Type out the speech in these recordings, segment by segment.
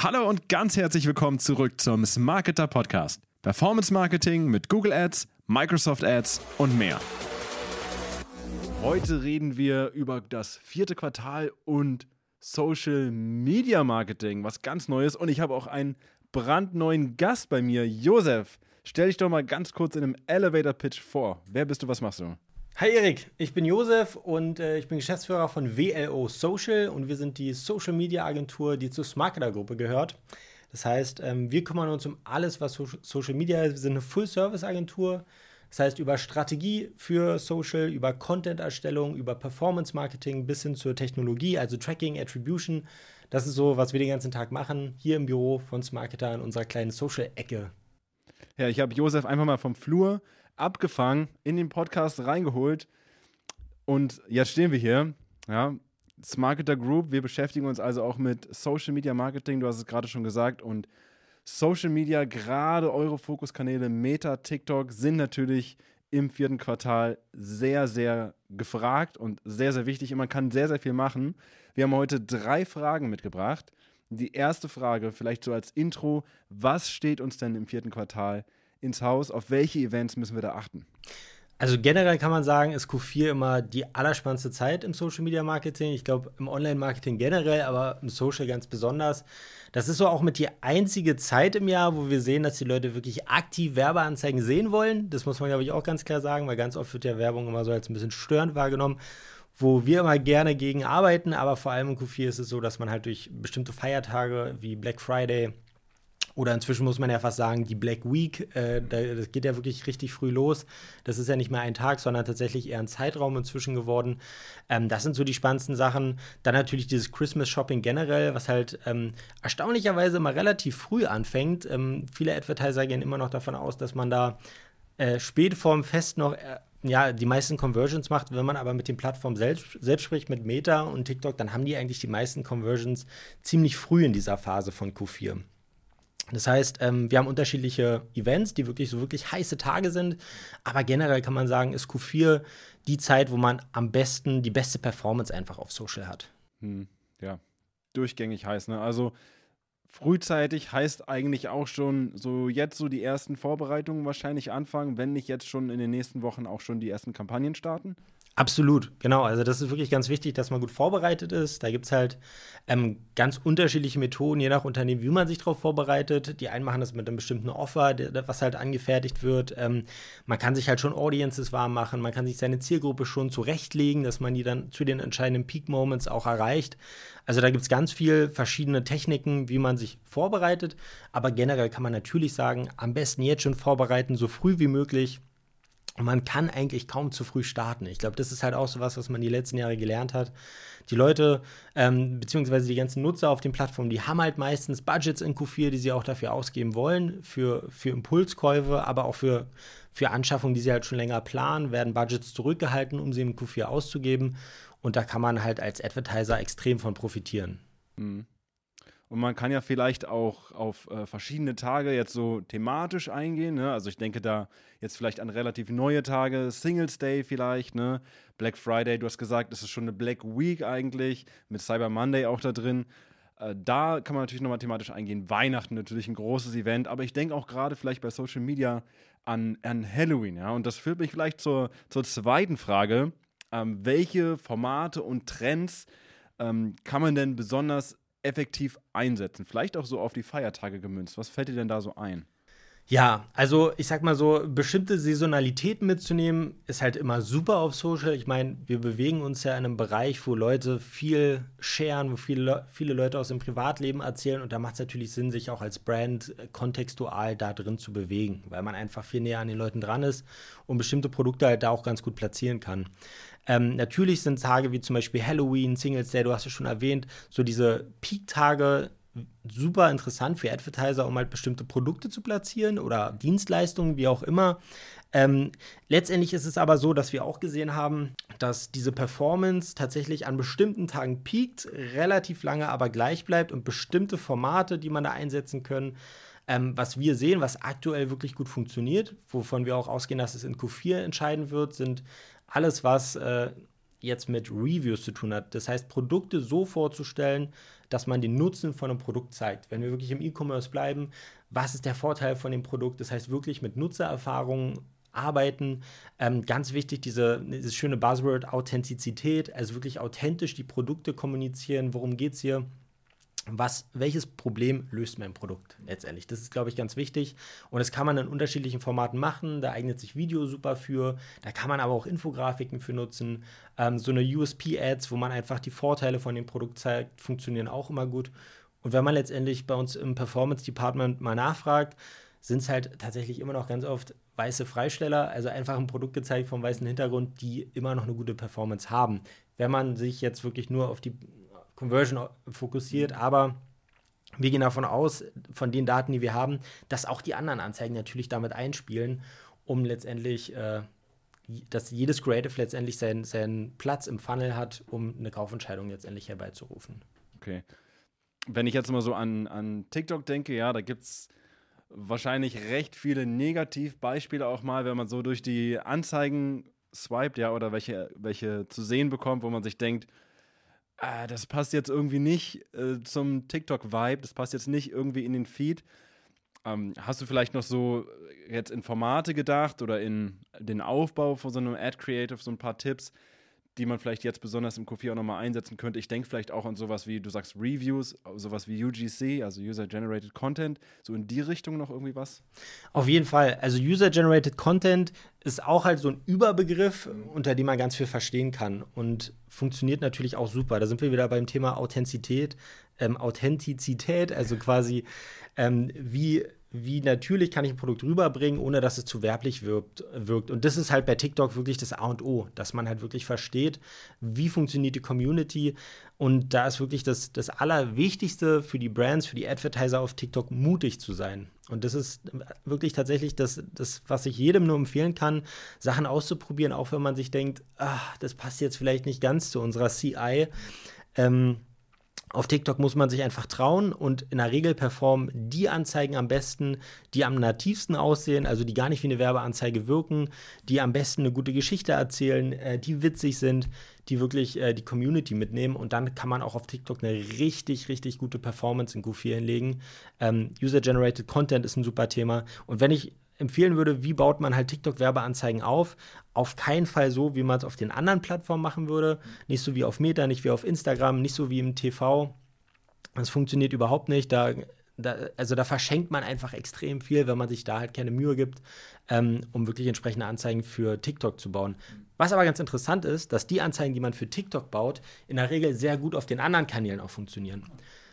Hallo und ganz herzlich willkommen zurück zum Smarketer Podcast. Performance Marketing mit Google Ads, Microsoft Ads und mehr. Heute reden wir über das vierte Quartal und Social Media Marketing, was ganz Neues. Und ich habe auch einen brandneuen Gast bei mir, Josef. Stell dich doch mal ganz kurz in einem Elevator Pitch vor. Wer bist du, was machst du? Hi Erik, ich bin Josef und äh, ich bin Geschäftsführer von WLO Social und wir sind die Social Media Agentur, die zur Smarketer Gruppe gehört. Das heißt, ähm, wir kümmern uns um alles, was so Social Media ist. Wir sind eine Full-Service-Agentur. Das heißt, über Strategie für Social, über Content-Erstellung, über Performance-Marketing bis hin zur Technologie, also Tracking, Attribution. Das ist so, was wir den ganzen Tag machen, hier im Büro von Smarketer in unserer kleinen Social-Ecke. Ja, ich habe Josef einfach mal vom Flur abgefangen, in den Podcast reingeholt. Und jetzt stehen wir hier. Ja, Smarketer Group. Wir beschäftigen uns also auch mit Social Media Marketing. Du hast es gerade schon gesagt. Und Social Media, gerade eure Fokuskanäle Meta, TikTok, sind natürlich im vierten Quartal sehr, sehr gefragt und sehr, sehr wichtig. Und man kann sehr, sehr viel machen. Wir haben heute drei Fragen mitgebracht. Die erste Frage, vielleicht so als Intro: Was steht uns denn im vierten Quartal ins Haus? Auf welche Events müssen wir da achten? Also generell kann man sagen, ist Q4 immer die allerspannendste Zeit im Social Media Marketing. Ich glaube, im Online-Marketing generell, aber im Social ganz besonders. Das ist so auch mit die einzige Zeit im Jahr, wo wir sehen, dass die Leute wirklich aktiv Werbeanzeigen sehen wollen. Das muss man, glaube ich, auch ganz klar sagen, weil ganz oft wird ja Werbung immer so als ein bisschen störend wahrgenommen wo wir immer gerne gegen arbeiten, aber vor allem im Q4 ist es so, dass man halt durch bestimmte Feiertage wie Black Friday, oder inzwischen muss man ja fast sagen, die Black Week, äh, das geht ja wirklich richtig früh los. Das ist ja nicht mehr ein Tag, sondern tatsächlich eher ein Zeitraum inzwischen geworden. Ähm, das sind so die spannendsten Sachen. Dann natürlich dieses Christmas Shopping generell, was halt ähm, erstaunlicherweise immer relativ früh anfängt. Ähm, viele Advertiser gehen immer noch davon aus, dass man da äh, spät vorm Fest noch äh, ja, die meisten Conversions macht. Wenn man aber mit den Plattformen selbst, selbst spricht, mit Meta und TikTok, dann haben die eigentlich die meisten Conversions ziemlich früh in dieser Phase von Q4. Das heißt, ähm, wir haben unterschiedliche Events, die wirklich so wirklich heiße Tage sind. Aber generell kann man sagen, ist Q4 die Zeit, wo man am besten die beste Performance einfach auf Social hat. Hm, ja, durchgängig heiß. Ne? Also frühzeitig heißt eigentlich auch schon so jetzt so die ersten Vorbereitungen wahrscheinlich anfangen, wenn nicht jetzt schon in den nächsten Wochen auch schon die ersten Kampagnen starten. Absolut, genau. Also das ist wirklich ganz wichtig, dass man gut vorbereitet ist. Da gibt es halt ähm, ganz unterschiedliche Methoden, je nach Unternehmen, wie man sich darauf vorbereitet. Die einen machen das mit einem bestimmten Offer, was halt angefertigt wird. Ähm, man kann sich halt schon Audiences warm machen, man kann sich seine Zielgruppe schon zurechtlegen, dass man die dann zu den entscheidenden Peak-Moments auch erreicht. Also da gibt es ganz viele verschiedene Techniken, wie man sich vorbereitet. Aber generell kann man natürlich sagen, am besten jetzt schon vorbereiten, so früh wie möglich man kann eigentlich kaum zu früh starten. Ich glaube, das ist halt auch so was, was man die letzten Jahre gelernt hat. Die Leute, ähm, beziehungsweise die ganzen Nutzer auf den Plattformen, die haben halt meistens Budgets in Q4, die sie auch dafür ausgeben wollen, für, für Impulskäufe, aber auch für, für Anschaffungen, die sie halt schon länger planen, werden Budgets zurückgehalten, um sie im Q4 auszugeben. Und da kann man halt als Advertiser extrem von profitieren. Mhm. Und man kann ja vielleicht auch auf äh, verschiedene Tage jetzt so thematisch eingehen. Ne? Also ich denke da jetzt vielleicht an relativ neue Tage, Singles Day vielleicht, ne? Black Friday, du hast gesagt, es ist schon eine Black Week eigentlich, mit Cyber Monday auch da drin. Äh, da kann man natürlich nochmal thematisch eingehen. Weihnachten natürlich ein großes Event, aber ich denke auch gerade vielleicht bei Social Media an, an Halloween, ja. Und das führt mich vielleicht zur, zur zweiten Frage. Ähm, welche Formate und Trends ähm, kann man denn besonders effektiv einsetzen? Vielleicht auch so auf die Feiertage gemünzt. Was fällt dir denn da so ein? Ja, also ich sag mal so, bestimmte Saisonalitäten mitzunehmen, ist halt immer super auf Social. Ich meine, wir bewegen uns ja in einem Bereich, wo Leute viel sharen, wo viele, viele Leute aus dem Privatleben erzählen und da macht es natürlich Sinn, sich auch als Brand kontextual da drin zu bewegen, weil man einfach viel näher an den Leuten dran ist und bestimmte Produkte halt da auch ganz gut platzieren kann. Ähm, natürlich sind Tage wie zum Beispiel Halloween, Singles Day, du hast es schon erwähnt, so diese Peak-Tage super interessant für Advertiser, um halt bestimmte Produkte zu platzieren oder Dienstleistungen, wie auch immer. Ähm, letztendlich ist es aber so, dass wir auch gesehen haben, dass diese Performance tatsächlich an bestimmten Tagen piekt, relativ lange aber gleich bleibt und bestimmte Formate, die man da einsetzen können, ähm, was wir sehen, was aktuell wirklich gut funktioniert, wovon wir auch ausgehen, dass es in Q4 entscheiden wird, sind alles, was äh, jetzt mit Reviews zu tun hat. Das heißt, Produkte so vorzustellen, dass man den Nutzen von einem Produkt zeigt. Wenn wir wirklich im E-Commerce bleiben, was ist der Vorteil von dem Produkt? Das heißt wirklich mit Nutzererfahrungen arbeiten. Ähm, ganz wichtig, diese, dieses schöne Buzzword Authentizität, also wirklich authentisch die Produkte kommunizieren. Worum geht es hier? Was, welches Problem löst mein Produkt letztendlich? Das ist, glaube ich, ganz wichtig. Und das kann man in unterschiedlichen Formaten machen. Da eignet sich Video super für. Da kann man aber auch Infografiken für nutzen. Ähm, so eine USP-Ads, wo man einfach die Vorteile von dem Produkt zeigt, funktionieren auch immer gut. Und wenn man letztendlich bei uns im Performance Department mal nachfragt, sind es halt tatsächlich immer noch ganz oft weiße Freisteller, also einfach ein Produkt gezeigt vom weißen Hintergrund, die immer noch eine gute Performance haben. Wenn man sich jetzt wirklich nur auf die Conversion fokussiert, aber wir gehen davon aus, von den Daten, die wir haben, dass auch die anderen Anzeigen natürlich damit einspielen, um letztendlich, äh, dass jedes Creative letztendlich seinen, seinen Platz im Funnel hat, um eine Kaufentscheidung letztendlich herbeizurufen. Okay. Wenn ich jetzt mal so an, an TikTok denke, ja, da gibt es wahrscheinlich recht viele Negativbeispiele auch mal, wenn man so durch die Anzeigen swiped, ja, oder welche, welche zu sehen bekommt, wo man sich denkt, ah, das passt jetzt irgendwie nicht äh, zum TikTok-Vibe, das passt jetzt nicht irgendwie in den Feed. Ähm, hast du vielleicht noch so jetzt in Formate gedacht oder in den Aufbau von so einem Ad-Creative, so ein paar Tipps, die man vielleicht jetzt besonders im Q4 auch nochmal einsetzen könnte. Ich denke vielleicht auch an sowas wie, du sagst Reviews, sowas wie UGC, also User-Generated Content, so in die Richtung noch irgendwie was? Auf jeden Fall. Also User-Generated Content ist auch halt so ein Überbegriff, unter dem man ganz viel verstehen kann und funktioniert natürlich auch super. Da sind wir wieder beim Thema Authentizität, ähm, Authentizität, also quasi ähm, wie wie natürlich kann ich ein Produkt rüberbringen, ohne dass es zu werblich wirkt, wirkt. Und das ist halt bei TikTok wirklich das A und O, dass man halt wirklich versteht, wie funktioniert die Community. Und da ist wirklich das, das Allerwichtigste für die Brands, für die Advertiser auf TikTok, mutig zu sein. Und das ist wirklich tatsächlich das, das, was ich jedem nur empfehlen kann, Sachen auszuprobieren, auch wenn man sich denkt, ach, das passt jetzt vielleicht nicht ganz zu unserer CI. Ähm, auf TikTok muss man sich einfach trauen und in der Regel performen die Anzeigen am besten, die am nativsten aussehen, also die gar nicht wie eine Werbeanzeige wirken, die am besten eine gute Geschichte erzählen, äh, die witzig sind, die wirklich äh, die Community mitnehmen und dann kann man auch auf TikTok eine richtig, richtig gute Performance in Q4 hinlegen. Ähm, User-Generated Content ist ein super Thema und wenn ich empfehlen würde, wie baut man halt TikTok-Werbeanzeigen auf. Auf keinen Fall so, wie man es auf den anderen Plattformen machen würde. Nicht so wie auf Meta, nicht wie auf Instagram, nicht so wie im TV. Das funktioniert überhaupt nicht. Da, da, also da verschenkt man einfach extrem viel, wenn man sich da halt keine Mühe gibt, ähm, um wirklich entsprechende Anzeigen für TikTok zu bauen. Was aber ganz interessant ist, dass die Anzeigen, die man für TikTok baut, in der Regel sehr gut auf den anderen Kanälen auch funktionieren.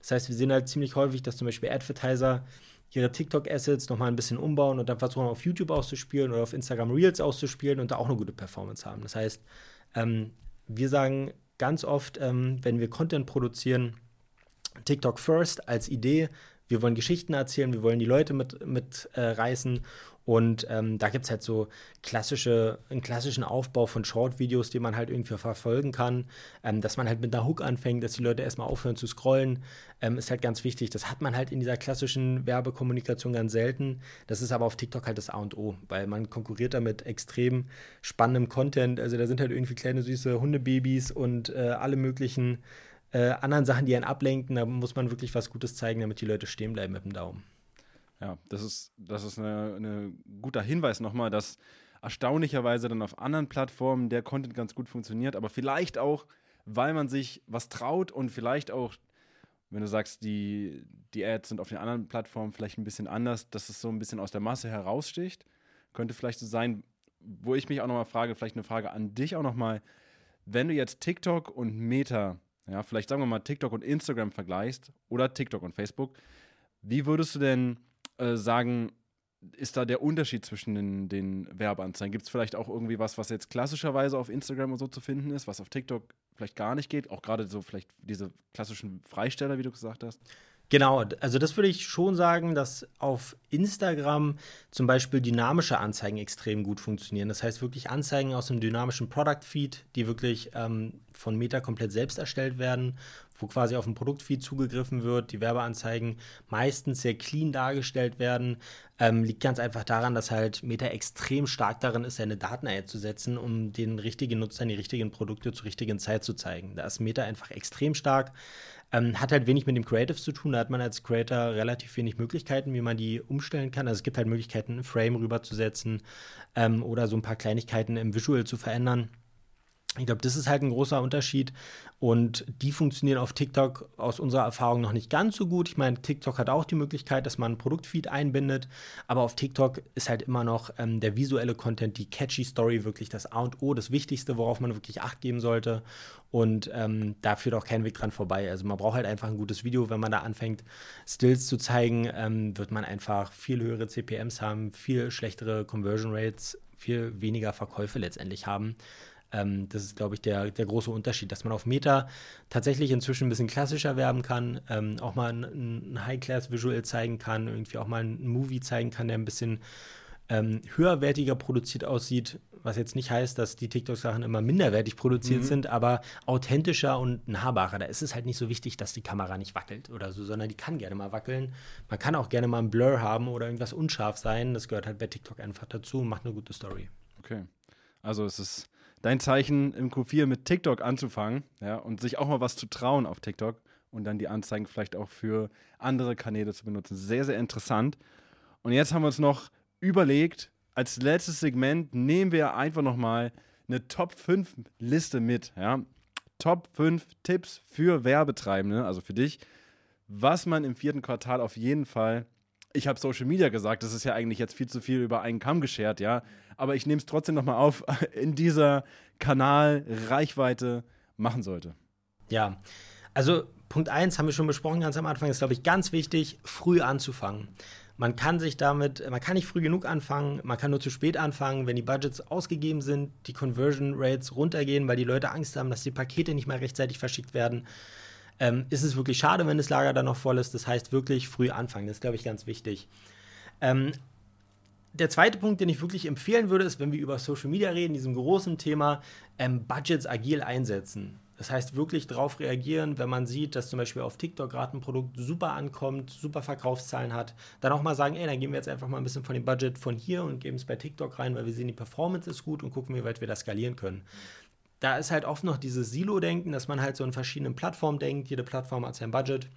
Das heißt, wir sehen halt ziemlich häufig, dass zum Beispiel Advertiser ihre TikTok-Assets nochmal ein bisschen umbauen und dann versuchen auf YouTube auszuspielen oder auf Instagram Reels auszuspielen und da auch eine gute Performance haben. Das heißt, ähm, wir sagen ganz oft, ähm, wenn wir Content produzieren, TikTok first als Idee. Wir wollen Geschichten erzählen, wir wollen die Leute mit, mit äh, reißen und ähm, da gibt es halt so klassische, einen klassischen Aufbau von Short-Videos, die man halt irgendwie verfolgen kann. Ähm, dass man halt mit einer Hook anfängt, dass die Leute erstmal aufhören zu scrollen, ähm, ist halt ganz wichtig. Das hat man halt in dieser klassischen Werbekommunikation ganz selten. Das ist aber auf TikTok halt das A und O, weil man konkurriert da mit extrem spannendem Content. Also da sind halt irgendwie kleine süße Hundebabys und äh, alle möglichen äh, anderen Sachen, die einen ablenken. Da muss man wirklich was Gutes zeigen, damit die Leute stehen bleiben mit dem Daumen. Ja, das ist, das ist ein guter Hinweis nochmal, dass erstaunlicherweise dann auf anderen Plattformen der Content ganz gut funktioniert, aber vielleicht auch, weil man sich was traut und vielleicht auch, wenn du sagst, die, die Ads sind auf den anderen Plattformen vielleicht ein bisschen anders, dass es so ein bisschen aus der Masse heraussticht. Könnte vielleicht so sein, wo ich mich auch nochmal frage, vielleicht eine Frage an dich auch nochmal, wenn du jetzt TikTok und Meta, ja, vielleicht sagen wir mal TikTok und Instagram vergleichst oder TikTok und Facebook, wie würdest du denn äh, sagen, ist da der Unterschied zwischen den, den Werbeanzeigen? Gibt es vielleicht auch irgendwie was, was jetzt klassischerweise auf Instagram und so zu finden ist, was auf TikTok vielleicht gar nicht geht? Auch gerade so vielleicht diese klassischen Freisteller, wie du gesagt hast? Genau, also das würde ich schon sagen, dass auf Instagram zum Beispiel dynamische Anzeigen extrem gut funktionieren. Das heißt wirklich Anzeigen aus einem dynamischen Product Feed, die wirklich ähm, von Meta komplett selbst erstellt werden, wo quasi auf ein Produktfeed zugegriffen wird, die Werbeanzeigen meistens sehr clean dargestellt werden. Ähm, liegt ganz einfach daran, dass halt Meta extrem stark darin ist, seine Daten einzusetzen, um den richtigen Nutzern die richtigen Produkte zur richtigen Zeit zu zeigen. Da ist Meta einfach extrem stark. Ähm, hat halt wenig mit dem Creative zu tun. Da hat man als Creator relativ wenig Möglichkeiten, wie man die umstellen kann. Also es gibt halt Möglichkeiten, ein Frame rüberzusetzen ähm, oder so ein paar Kleinigkeiten im Visual zu verändern. Ich glaube, das ist halt ein großer Unterschied. Und die funktionieren auf TikTok aus unserer Erfahrung noch nicht ganz so gut. Ich meine, TikTok hat auch die Möglichkeit, dass man ein Produktfeed einbindet. Aber auf TikTok ist halt immer noch ähm, der visuelle Content, die catchy Story wirklich das A und O, das Wichtigste, worauf man wirklich Acht geben sollte. Und ähm, da führt auch kein Weg dran vorbei. Also man braucht halt einfach ein gutes Video. Wenn man da anfängt, Stills zu zeigen, ähm, wird man einfach viel höhere CPMs haben, viel schlechtere Conversion Rates, viel weniger Verkäufe letztendlich haben. Ähm, das ist, glaube ich, der, der große Unterschied, dass man auf Meta tatsächlich inzwischen ein bisschen klassischer werben kann, ähm, auch mal ein, ein High-Class-Visual zeigen kann, irgendwie auch mal ein Movie zeigen kann, der ein bisschen ähm, höherwertiger produziert aussieht, was jetzt nicht heißt, dass die TikTok-Sachen immer minderwertig produziert mhm. sind, aber authentischer und nahbarer. Da ist es halt nicht so wichtig, dass die Kamera nicht wackelt oder so, sondern die kann gerne mal wackeln. Man kann auch gerne mal ein Blur haben oder irgendwas unscharf sein. Das gehört halt bei TikTok einfach dazu und macht eine gute Story. Okay. Also es ist dein Zeichen im Q4 mit TikTok anzufangen, ja, und sich auch mal was zu trauen auf TikTok und dann die Anzeigen vielleicht auch für andere Kanäle zu benutzen. Sehr, sehr interessant. Und jetzt haben wir uns noch überlegt, als letztes Segment nehmen wir einfach nochmal eine Top 5 Liste mit, ja. Top 5 Tipps für Werbetreibende, also für dich, was man im vierten Quartal auf jeden Fall ich habe Social Media gesagt, das ist ja eigentlich jetzt viel zu viel über einen Kamm geschert, ja. Aber ich nehme es trotzdem nochmal auf, in dieser Kanal Reichweite machen sollte. Ja, also Punkt 1 haben wir schon besprochen ganz am Anfang, ist, glaube ich, ganz wichtig, früh anzufangen. Man kann sich damit, man kann nicht früh genug anfangen, man kann nur zu spät anfangen, wenn die Budgets ausgegeben sind, die Conversion Rates runtergehen, weil die Leute Angst haben, dass die Pakete nicht mehr rechtzeitig verschickt werden ähm, ist es wirklich schade, wenn das Lager dann noch voll ist. Das heißt, wirklich früh anfangen. Das ist, glaube ich, ganz wichtig. Ähm, der zweite Punkt, den ich wirklich empfehlen würde, ist, wenn wir über Social Media reden, diesem großen Thema, ähm, Budgets agil einsetzen. Das heißt, wirklich darauf reagieren, wenn man sieht, dass zum Beispiel auf TikTok gerade ein Produkt super ankommt, super Verkaufszahlen hat, dann auch mal sagen, ey, dann geben wir jetzt einfach mal ein bisschen von dem Budget von hier und geben es bei TikTok rein, weil wir sehen, die Performance ist gut und gucken, wie weit wir das skalieren können da ist halt oft noch dieses Silo-Denken, dass man halt so in verschiedenen Plattformen denkt. Jede Plattform hat sein Budget.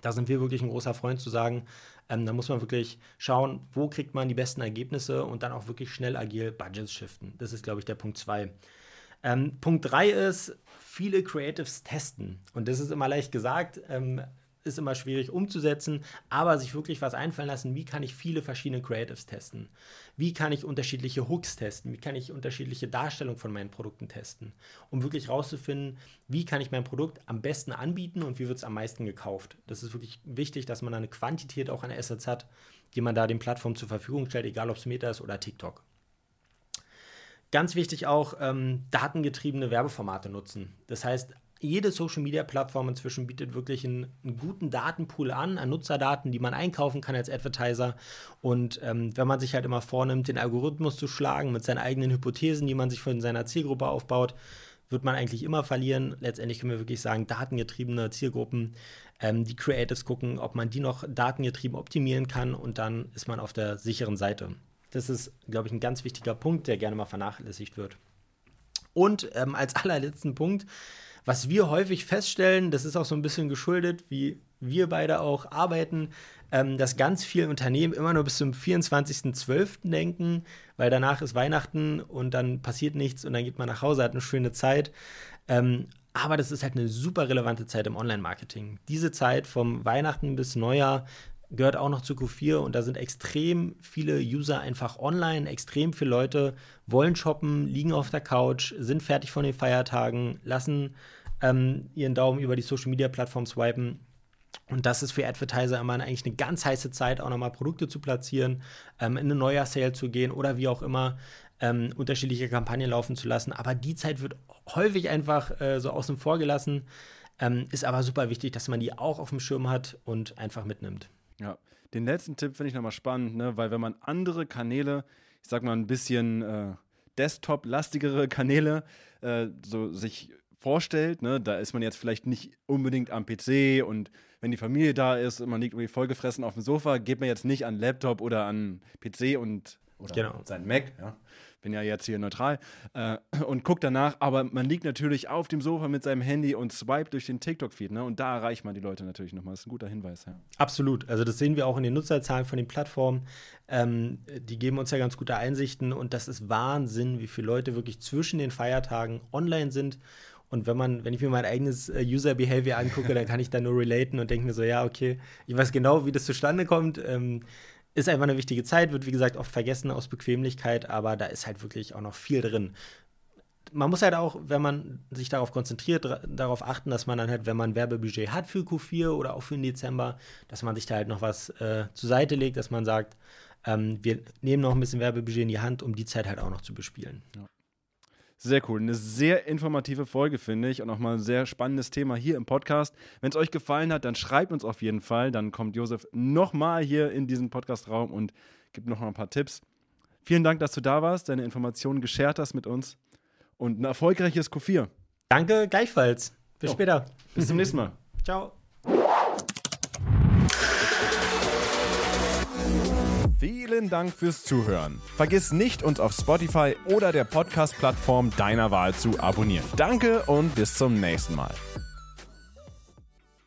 Da sind wir wirklich ein großer Freund zu sagen, ähm, da muss man wirklich schauen, wo kriegt man die besten Ergebnisse und dann auch wirklich schnell agil Budgets shiften. Das ist, glaube ich, der Punkt 2. Ähm, Punkt 3 ist, viele Creatives testen. Und das ist immer leicht gesagt. Ähm, ist immer schwierig umzusetzen, aber sich wirklich was einfallen lassen, wie kann ich viele verschiedene Creatives testen? Wie kann ich unterschiedliche Hooks testen? Wie kann ich unterschiedliche Darstellungen von meinen Produkten testen? Um wirklich rauszufinden, wie kann ich mein Produkt am besten anbieten und wie wird es am meisten gekauft? Das ist wirklich wichtig, dass man eine Quantität auch an Assets hat, die man da den Plattformen zur Verfügung stellt, egal ob es Meta ist oder TikTok. Ganz wichtig auch, ähm, datengetriebene Werbeformate nutzen. Das heißt, jede Social-Media-Plattform inzwischen bietet wirklich einen, einen, guten Datenpool an, an Nutzerdaten, die man einkaufen kann als Advertiser. Und ähm, wenn man sich halt immer vornimmt, den Algorithmus zu schlagen mit seinen eigenen Hypothesen, die man sich von seiner Zielgruppe aufbaut, wird man eigentlich immer verlieren. Letztendlich können wir wirklich sagen, datengetriebene Zielgruppen, ähm, die Creatives gucken, ob man die noch datengetrieben optimieren kann und dann ist man auf der sicheren Seite. Das ist, glaube ich, ein ganz wichtiger Punkt, der gerne mal vernachlässigt wird. Und ähm, als allerletzten Punkt, was wir häufig feststellen, das ist auch so ein bisschen geschuldet, wie wir beide auch arbeiten, ähm, dass ganz viele Unternehmen immer nur bis zum 24.12. denken, weil danach ist Weihnachten und dann passiert nichts und dann geht man nach Hause, hat eine schöne Zeit. Ähm, aber das ist halt eine super relevante Zeit im Online-Marketing. Diese Zeit vom Weihnachten bis Neujahr gehört auch noch zu Q4 und da sind extrem viele User einfach online, extrem viele Leute wollen shoppen, liegen auf der Couch, sind fertig von den Feiertagen, lassen ähm, ihren Daumen über die Social Media Plattform swipen. Und das ist für Advertiser immer eigentlich eine ganz heiße Zeit, auch nochmal Produkte zu platzieren, ähm, in eine Neujahr-Sale zu gehen oder wie auch immer ähm, unterschiedliche Kampagnen laufen zu lassen. Aber die Zeit wird häufig einfach äh, so außen vor gelassen. Ähm, ist aber super wichtig, dass man die auch auf dem Schirm hat und einfach mitnimmt. Ja, den letzten Tipp finde ich nochmal spannend, ne? weil wenn man andere Kanäle, ich sag mal ein bisschen äh, Desktop-lastigere Kanäle, äh, so sich vorstellt, ne, da ist man jetzt vielleicht nicht unbedingt am PC und wenn die Familie da ist und man liegt irgendwie vollgefressen auf dem Sofa, geht man jetzt nicht an Laptop oder an PC und oder genau. sein Mac, ja, bin ja jetzt hier neutral äh, und guckt danach, aber man liegt natürlich auf dem Sofa mit seinem Handy und swipet durch den TikTok-Feed, ne? Und da erreicht man die Leute natürlich nochmal. Das ist ein guter Hinweis, ja. Absolut. Also das sehen wir auch in den Nutzerzahlen von den Plattformen. Ähm, die geben uns ja ganz gute Einsichten und das ist Wahnsinn, wie viele Leute wirklich zwischen den Feiertagen online sind. Und wenn man, wenn ich mir mein eigenes äh, User Behavior angucke, dann kann ich da nur relaten und denke mir so, ja, okay, ich weiß genau, wie das zustande kommt. Ähm, ist einfach eine wichtige Zeit, wird wie gesagt oft vergessen aus Bequemlichkeit, aber da ist halt wirklich auch noch viel drin. Man muss halt auch, wenn man sich darauf konzentriert, darauf achten, dass man dann halt, wenn man Werbebudget hat für Q4 oder auch für den Dezember, dass man sich da halt noch was äh, zur Seite legt, dass man sagt, ähm, wir nehmen noch ein bisschen Werbebudget in die Hand, um die Zeit halt auch noch zu bespielen. Ja. Sehr cool. Eine sehr informative Folge, finde ich. Und auch mal ein sehr spannendes Thema hier im Podcast. Wenn es euch gefallen hat, dann schreibt uns auf jeden Fall. Dann kommt Josef nochmal hier in diesen Podcastraum und gibt noch mal ein paar Tipps. Vielen Dank, dass du da warst, deine Informationen geshared hast mit uns. Und ein erfolgreiches Q4. Danke, gleichfalls. Bis jo. später. Bis zum nächsten Mal. Ciao. Vielen Dank fürs Zuhören. Vergiss nicht, uns auf Spotify oder der Podcast-Plattform deiner Wahl zu abonnieren. Danke und bis zum nächsten Mal.